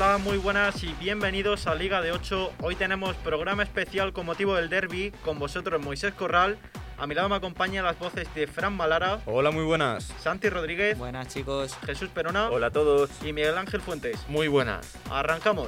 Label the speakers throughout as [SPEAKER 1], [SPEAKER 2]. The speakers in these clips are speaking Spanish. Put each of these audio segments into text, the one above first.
[SPEAKER 1] Hola, muy buenas y bienvenidos a Liga de 8. Hoy tenemos programa especial con motivo del derby con vosotros Moisés Corral. A mi lado me acompañan las voces de Fran Malara.
[SPEAKER 2] Hola, muy buenas.
[SPEAKER 1] Santi Rodríguez.
[SPEAKER 3] Buenas chicos.
[SPEAKER 1] Jesús Perona.
[SPEAKER 2] Hola a todos.
[SPEAKER 1] Y Miguel Ángel Fuentes.
[SPEAKER 4] Muy buenas.
[SPEAKER 1] Arrancamos.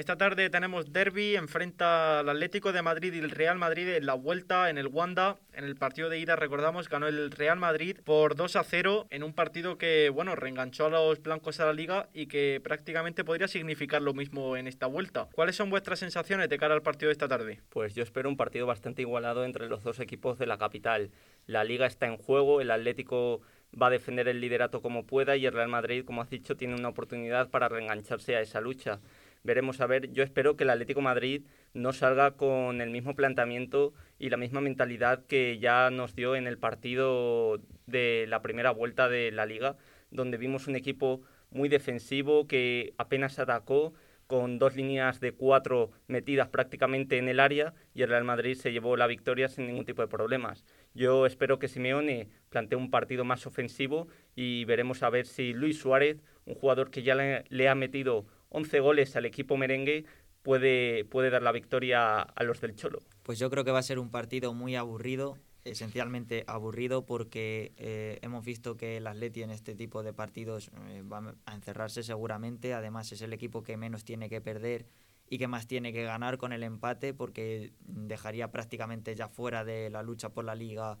[SPEAKER 1] Esta tarde tenemos derby, enfrenta al Atlético de Madrid y el Real Madrid en la vuelta en el Wanda. En el partido de ida, recordamos, ganó el Real Madrid por 2 a 0 en un partido que, bueno, reenganchó a los blancos a la liga y que prácticamente podría significar lo mismo en esta vuelta. ¿Cuáles son vuestras sensaciones de cara al partido de esta tarde?
[SPEAKER 5] Pues yo espero un partido bastante igualado entre los dos equipos de la capital. La liga está en juego, el Atlético va a defender el liderato como pueda y el Real Madrid, como has dicho, tiene una oportunidad para reengancharse a esa lucha veremos a ver. Yo espero que el Atlético Madrid no salga con el mismo planteamiento y la misma mentalidad que ya nos dio en el partido de la primera vuelta de la liga, donde vimos un equipo muy defensivo que apenas atacó con dos líneas de cuatro metidas prácticamente en el área y el Real Madrid se llevó la victoria sin ningún tipo de problemas. Yo espero que Simeone plantee un partido más ofensivo y veremos a ver si Luis Suárez, un jugador que ya le ha metido 11 goles al equipo merengue puede, puede dar la victoria a los del Cholo.
[SPEAKER 3] Pues yo creo que va a ser un partido muy aburrido, esencialmente aburrido porque eh, hemos visto que el Atleti en este tipo de partidos eh, va a encerrarse seguramente, además es el equipo que menos tiene que perder y que más tiene que ganar con el empate porque dejaría prácticamente ya fuera de la lucha por la liga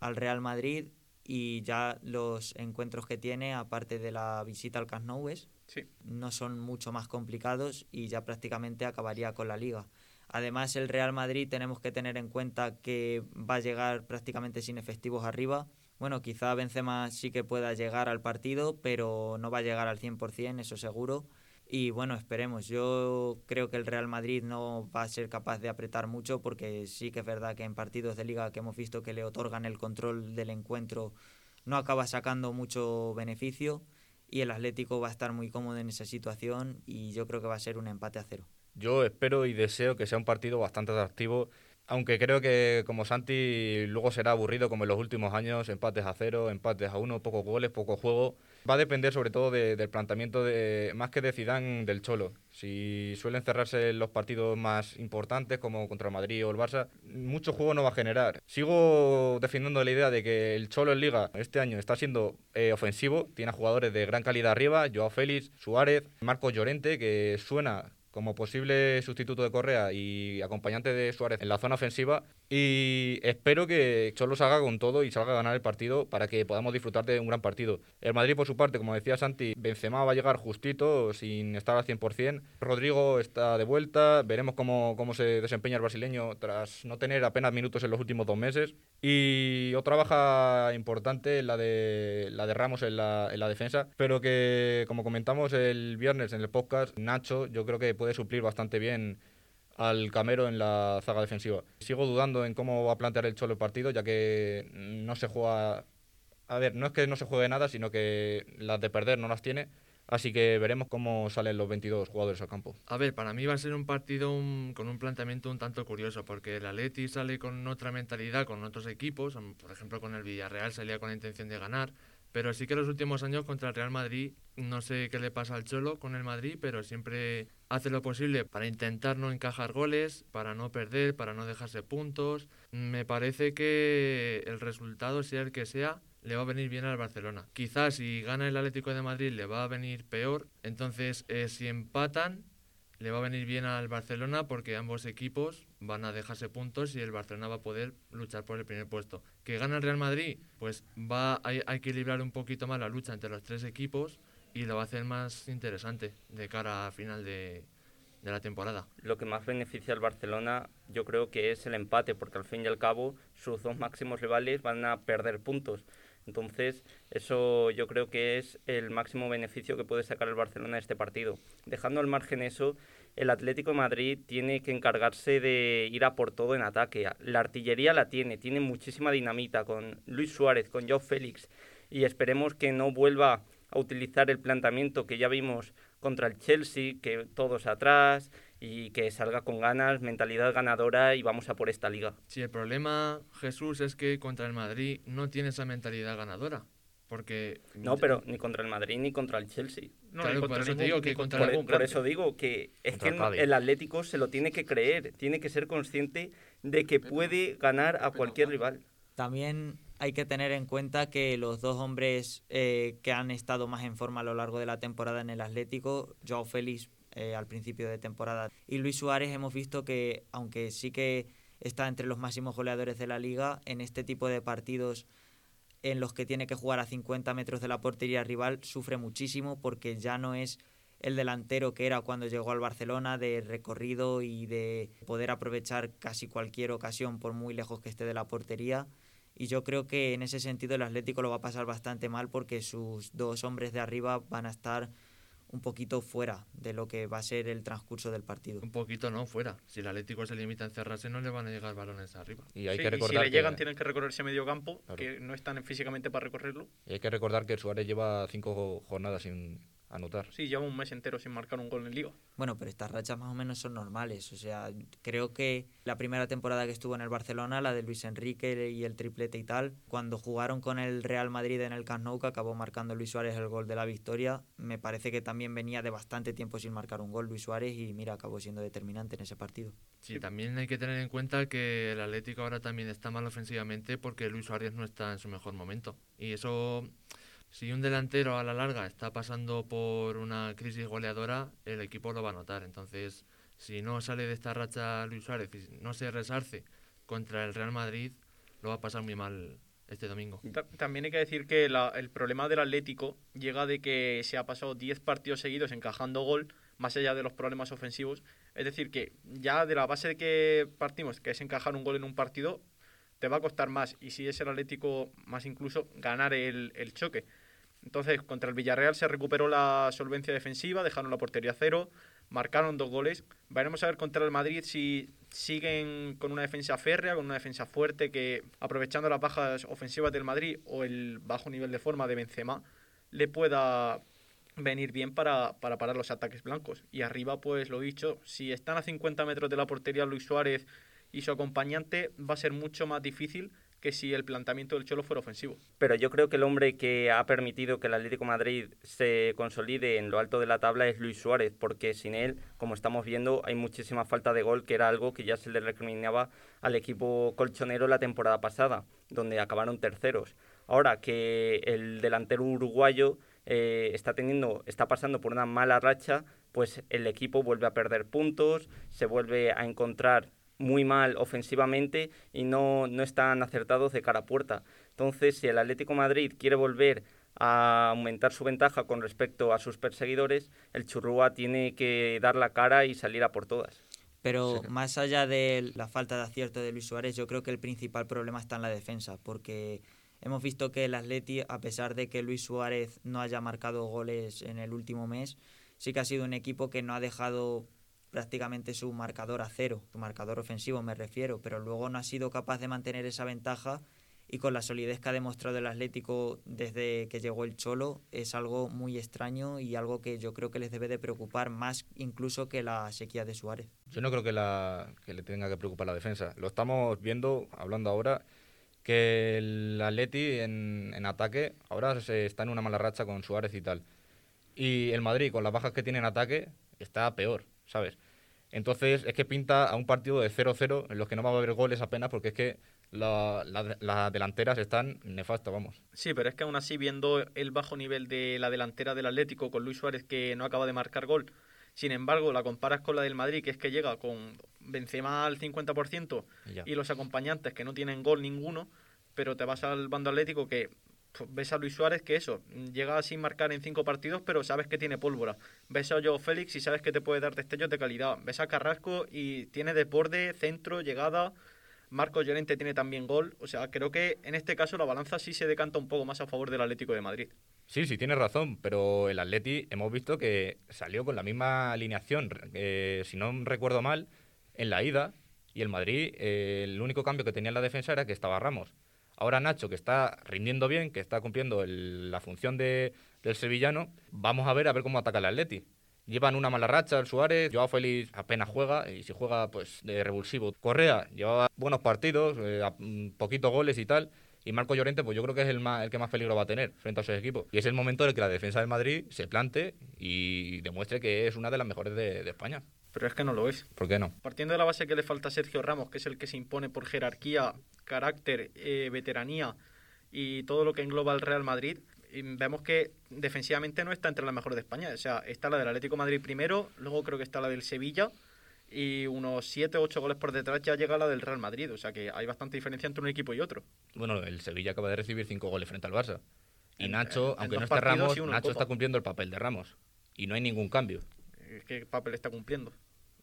[SPEAKER 3] al Real Madrid y ya los encuentros que tiene, aparte de la visita al Camp Nou, no son mucho más complicados y ya prácticamente acabaría con la liga. Además, el Real Madrid tenemos que tener en cuenta que va a llegar prácticamente sin efectivos arriba. Bueno, quizá Benzema sí que pueda llegar al partido, pero no va a llegar al 100%, eso seguro. Y bueno, esperemos. Yo creo que el Real Madrid no va a ser capaz de apretar mucho porque sí que es verdad que en partidos de liga que hemos visto que le otorgan el control del encuentro no acaba sacando mucho beneficio y el Atlético va a estar muy cómodo en esa situación y yo creo que va a ser un empate a cero.
[SPEAKER 2] Yo espero y deseo que sea un partido bastante atractivo aunque creo que como Santi luego será aburrido como en los últimos años, empates a cero, empates a uno, pocos goles, poco juego. Va a depender sobre todo del planteamiento de, más que de Zidane del Cholo. Si suelen cerrarse los partidos más importantes como contra el Madrid o el Barça, mucho juego no va a generar. Sigo defendiendo la idea de que el Cholo en Liga este año está siendo eh, ofensivo, tiene jugadores de gran calidad arriba, Joao Félix, Suárez, Marcos Llorente, que suena como posible sustituto de Correa y acompañante de Suárez en la zona ofensiva. Y espero que Cholo salga con todo y salga a ganar el partido para que podamos disfrutar de un gran partido. El Madrid, por su parte, como decía Santi, Benzema va a llegar justito, sin estar al 100%. Rodrigo está de vuelta, veremos cómo, cómo se desempeña el brasileño tras no tener apenas minutos en los últimos dos meses. Y otra baja importante, la de, la de Ramos en la, en la defensa, pero que, como comentamos el viernes en el podcast, Nacho, yo creo que puede suplir bastante bien al Camero en la zaga defensiva. Sigo dudando en cómo va a plantear el Cholo el partido, ya que no se juega... A ver, no es que no se juegue nada, sino que las de perder no las tiene. Así que veremos cómo salen los 22 jugadores al campo.
[SPEAKER 4] A ver, para mí va a ser un partido con un planteamiento un tanto curioso, porque el Atleti sale con otra mentalidad, con otros equipos, por ejemplo con el Villarreal salía con la intención de ganar, pero sí que los últimos años contra el Real Madrid, no sé qué le pasa al Cholo con el Madrid, pero siempre hace lo posible para intentar no encajar goles, para no perder, para no dejarse puntos. Me parece que el resultado, sea el que sea, le va a venir bien al Barcelona. Quizás si gana el Atlético de Madrid le va a venir peor. Entonces, eh, si empatan, le va a venir bien al Barcelona porque ambos equipos van a dejarse puntos y el Barcelona va a poder luchar por el primer puesto. Que gana el Real Madrid, pues va a, equilibrar un poquito más la lucha entre los tres equipos y lo va a hacer más interesante de cara a final de la temporada.
[SPEAKER 5] Lo que más beneficia al Barcelona yo creo que es el empate, porque al fin y al cabo sus dos máximos rivales van a perder puntos. Entonces, eso yo creo que es el máximo beneficio que puede sacar el Barcelona de este partido. Dejando al margen eso, el Atlético de Madrid tiene que encargarse de ir a por todo en ataque. La artillería la tiene, tiene muchísima dinamita con Luis Suárez, con Joe Félix, y esperemos que no vuelva a utilizar el planteamiento que ya vimos contra el Chelsea, que todos atrás, y que salga con ganas, mentalidad ganadora y vamos a por esta liga.
[SPEAKER 4] Sí, el problema, Jesús, es que contra el Madrid no tiene esa mentalidad ganadora. Porque
[SPEAKER 5] No, pero ni contra el Madrid ni contra el Chelsea.
[SPEAKER 1] No,
[SPEAKER 4] Claro,
[SPEAKER 1] ni
[SPEAKER 4] por
[SPEAKER 1] contra
[SPEAKER 4] eso te
[SPEAKER 1] ningún-
[SPEAKER 4] digo que
[SPEAKER 1] contra
[SPEAKER 5] Por,
[SPEAKER 1] ningún
[SPEAKER 5] por
[SPEAKER 1] grande.
[SPEAKER 5] eso digo que es
[SPEAKER 2] Contra
[SPEAKER 5] que
[SPEAKER 2] el
[SPEAKER 5] el Atlético se lo tiene que creer, tiene que ser consciente de que puede ganar a cualquier rival.
[SPEAKER 3] También hay que tener en cuenta que los dos hombres eh, que han estado más en forma a lo largo de la temporada en el Atlético, Joao Félix eh, al principio de temporada y Luis Suárez, hemos visto que aunque sí que está entre los máximos goleadores de la liga, en este tipo de partidos en los que tiene que jugar a 50 metros de la portería rival, sufre muchísimo porque ya no es el delantero que era cuando llegó al Barcelona de recorrido y de poder aprovechar casi cualquier ocasión por muy lejos que esté de la portería. Y yo creo que en ese sentido el Atlético lo va a pasar bastante mal porque sus dos hombres de arriba van a estar un poquito fuera de lo que va a ser el transcurso del partido.
[SPEAKER 4] un poquito no, fuera. Si el Atlético se limita a encerrarse, no le van a llegar balones arriba.
[SPEAKER 2] Y hay
[SPEAKER 1] Sí,
[SPEAKER 2] que
[SPEAKER 1] y si
[SPEAKER 2] recordar
[SPEAKER 1] le
[SPEAKER 2] que-
[SPEAKER 1] llegan tienen que recorrer ese medio campo,
[SPEAKER 2] Claro.
[SPEAKER 1] que no están físicamente para recorrerlo.
[SPEAKER 2] y hay que recordar que Suárez lleva cinco jornadas sin anotar.
[SPEAKER 1] Sí, lleva un mes entero sin marcar un gol en Liga.
[SPEAKER 3] Bueno, pero estas rachas más o menos son normales. O sea, creo que la primera temporada que estuvo en el Barcelona, la de Luis Enrique y el triplete y tal, cuando jugaron con el Real Madrid en el Camp Nou, que acabó marcando Luis Suárez el gol de la victoria, me parece que también venía de bastante tiempo sin marcar un gol Luis Suárez y mira, acabó siendo determinante en ese partido.
[SPEAKER 4] Sí, también hay que tener en cuenta que el Atlético ahora también está mal ofensivamente porque Luis Suárez no está en su mejor momento. Y eso, si un delantero a la larga está pasando por una crisis goleadora, el equipo lo va a notar. Entonces, si no sale de esta racha Luis Suárez y no se resarce contra el Real Madrid, lo va a pasar muy mal este domingo.
[SPEAKER 1] Ta- También hay que decir que el problema del Atlético llega de que se ha pasado 10 partidos seguidos encajando gol, más allá de los problemas ofensivos. Es decir, que ya de la base de que partimos, que es encajar un gol en un partido, te va a costar más. Y si es el Atlético, más incluso ganar el, el choque. Entonces, contra el Villarreal se recuperó la solvencia defensiva, dejaron la portería a cero, marcaron dos goles. Veremos a ver contra el Madrid si siguen con una defensa férrea, con una defensa fuerte, que aprovechando las bajas ofensivas del Madrid o el bajo nivel de forma de Benzema, le pueda venir bien para, para parar los ataques blancos. Y arriba, pues lo dicho, si están a 50 metros de la portería Luis Suárez y su acompañante, va a ser mucho más difícil que si el planteamiento del Cholo fuera ofensivo.
[SPEAKER 5] Pero yo creo que el hombre que ha permitido que el Atlético de Madrid se consolide en lo alto de la tabla es Luis Suárez, porque sin él, como estamos viendo, hay muchísima falta de gol, que era algo que ya se le recriminaba al equipo colchonero la temporada pasada, donde acabaron terceros. Ahora que el delantero uruguayo eh, está teniendo, está pasando por una mala racha, pues el equipo vuelve a perder puntos, se vuelve a encontrar muy mal ofensivamente y no, no están acertados de cara a puerta. Entonces, si el Atlético de Madrid quiere volver a aumentar su ventaja con respecto a sus perseguidores, el Churrúa tiene que dar la cara y salir a por todas.
[SPEAKER 3] Pero más allá de la falta de acierto de Luis Suárez, yo creo que el principal problema está en la defensa, porque hemos visto que el Atleti, a pesar de que Luis Suárez no haya marcado goles en el último mes, sí que ha sido un equipo que no ha dejado prácticamente su marcador a cero, su marcador ofensivo me refiero, pero luego no ha sido capaz de mantener esa ventaja y con la solidez que ha demostrado el Atlético desde que llegó el Cholo es algo muy extraño y algo que yo creo que les debe de preocupar más incluso que la sequía de Suárez.
[SPEAKER 2] Yo no creo que, la, le tenga que preocupar la defensa. Lo estamos viendo, hablando ahora, que el Atleti en, ataque ahora está en una mala racha con Suárez y tal. Y el Madrid, con las bajas que tiene en ataque, está peor, ¿sabes? Entonces es que pinta a un partido de 0-0 en los que no va a haber goles apenas porque es que la- la- las delanteras están nefastas, vamos.
[SPEAKER 1] Sí, pero es que aún así, viendo el bajo nivel de la delantera del Atlético con Luis Suárez que no acaba de marcar gol, sin embargo, la comparas con la del Madrid, que es que llega con Benzema al 50%
[SPEAKER 2] Y ya.
[SPEAKER 1] y los acompañantes que no tienen gol ninguno, pero te vas al bando Atlético que ves a Luis Suárez que eso, llega sin marcar en cinco partidos, pero sabes que tiene pólvora. Ves a Joao Félix y sabes que te puede dar destellos de calidad. Ves a Carrasco y tiene desborde, centro, llegada. Marcos Llorente tiene también gol. O sea, creo que en este caso la balanza sí se decanta un poco más a favor del Atlético de Madrid.
[SPEAKER 2] Sí, sí, tienes razón, pero el Atleti hemos visto que salió con la misma alineación, eh, si no recuerdo mal, en la ida, y el Madrid, eh, el único cambio que tenía en la defensa era que estaba Ramos. Ahora Nacho, que está rindiendo bien, que está cumpliendo el- la función de, del sevillano, vamos a ver a ver cómo ataca el Atleti. Llevan una mala racha el Suárez, Joao Félix apenas juega, y si juega, pues de revulsivo. Correa llevaba buenos partidos, eh, mm, poquitos goles y tal, Y Marco Llorente, pues yo creo que es el, más, el que más peligro va a tener frente a esos equipos. Y es el momento en el que la defensa del Madrid se plante y demuestre que es una de las mejores de España.
[SPEAKER 1] Pero es que no lo es.
[SPEAKER 2] ¿Por qué no?
[SPEAKER 1] Partiendo de la base que le falta a Sergio Ramos, que es el que se impone por jerarquía, carácter, eh, veteranía y todo lo que engloba el Real Madrid, vemos que defensivamente no está entre las mejores de España. O sea, está la del Atlético de Madrid primero, luego creo que está la del Sevilla y unos 7 o 8 goles por detrás ya llega la del Real Madrid. O sea que hay bastante diferencia entre un equipo y otro.
[SPEAKER 2] Bueno, el Sevilla acaba de recibir 5 goles frente al Barça. Y
[SPEAKER 1] En-
[SPEAKER 2] Nacho,
[SPEAKER 1] en-
[SPEAKER 2] aunque no esté Ramos, Nacho
[SPEAKER 1] Copa.
[SPEAKER 2] está cumpliendo el papel de Ramos. Y no hay ningún cambio
[SPEAKER 1] ¿Qué papel está cumpliendo?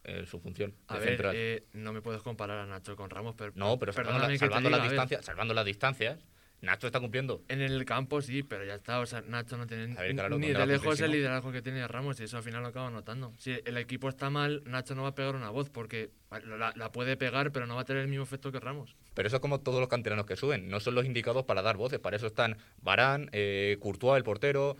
[SPEAKER 2] en su función
[SPEAKER 4] A
[SPEAKER 2] de
[SPEAKER 4] ver,
[SPEAKER 2] central.
[SPEAKER 4] eh, no me puedes comparar a Nacho con Ramos, pero
[SPEAKER 2] no, pero salvando, la- salvando, las distancias, salvando las distancias, Nacho está cumpliendo.
[SPEAKER 4] En el campo sí, pero ya está. O sea, Nacho no tiene
[SPEAKER 2] ver, claro,
[SPEAKER 4] ni de lejos el liderazgo que tiene Ramos y eso al final lo acaba notando. Si el equipo está mal, Nacho no va a pegar una voz porque la, la puede pegar, pero no va a tener el mismo efecto que Ramos.
[SPEAKER 2] Pero eso es como todos los canteranos que suben. No son los indicados para dar voces. Para eso están Barán, eh, Courtois, el portero,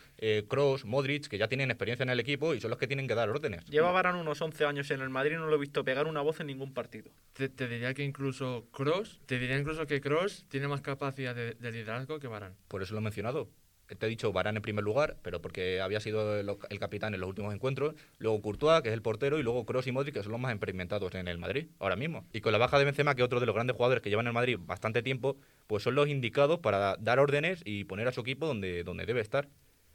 [SPEAKER 2] Cross, Modric, que ya tienen experiencia en el equipo y son los que tienen que dar órdenes.
[SPEAKER 1] Lleva Varane unos 11 años en el Madrid y no lo he visto pegar una voz en ningún partido.
[SPEAKER 4] Te, te diría que incluso Cross, te diría incluso que Cross tiene más capacidad de, de liderazgo que Varane.
[SPEAKER 2] Por eso lo he mencionado. Te he dicho Barán en primer lugar, pero porque había sido el, el capitán en los últimos encuentros. Luego Courtois, que es el portero, y luego Cross y Modric, que son los más experimentados en el Madrid ahora mismo. Y con la baja de Benzema, que es otro de los grandes jugadores que llevan en el Madrid bastante tiempo, pues son los indicados para dar órdenes y poner a su equipo donde, donde debe estar.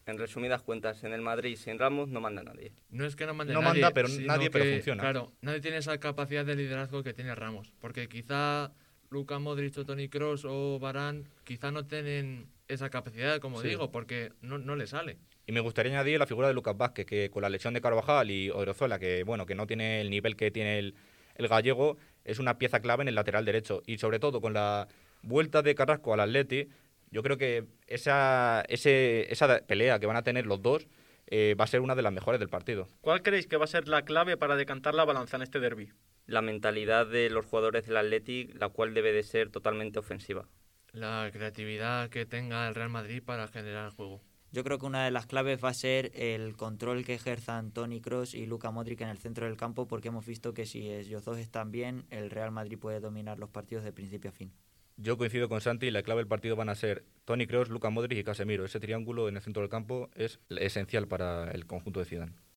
[SPEAKER 5] En resumidas cuentas, en el Madrid sin Ramos no manda nadie.
[SPEAKER 4] No es que no mande
[SPEAKER 2] No
[SPEAKER 4] nadie,
[SPEAKER 2] manda, pero nadie, pero funciona.
[SPEAKER 4] Claro, nadie tiene esa capacidad de liderazgo que tiene Ramos. Porque quizá Luka Modric o Tony Cross o Varane quizá no tienen esa capacidad, como
[SPEAKER 2] Sí.
[SPEAKER 4] digo, porque no, no le sale.
[SPEAKER 2] Y me gustaría añadir la figura de Lucas Vázquez, que con la lesión de Carvajal y Odriozola, que bueno, que no tiene el nivel que tiene el, el gallego, es una pieza clave en el lateral derecho. Y sobre todo con la vuelta de Carrasco al Atleti, yo creo que esa, ese, esa pelea que van a tener los dos eh, va a ser una de las mejores del partido.
[SPEAKER 1] ¿Cuál creéis que va a ser la clave para decantar la balanza en este derby?
[SPEAKER 5] La mentalidad de los jugadores del Athletic, la cual debe de ser totalmente ofensiva.
[SPEAKER 4] La creatividad que tenga el Real Madrid para generar juego.
[SPEAKER 3] Yo creo que una de las claves va a ser el control que ejerzan Tony Cross y Luka Modric en el centro del campo, porque hemos visto que si ellos dos están bien, el Real Madrid puede dominar los partidos de principio a fin.
[SPEAKER 2] Yo coincido con Santi, la clave del partido van a ser Tony Kroos, Luka Modric y Casemiro. Ese triángulo en el centro del campo es esencial para el conjunto de Zidane.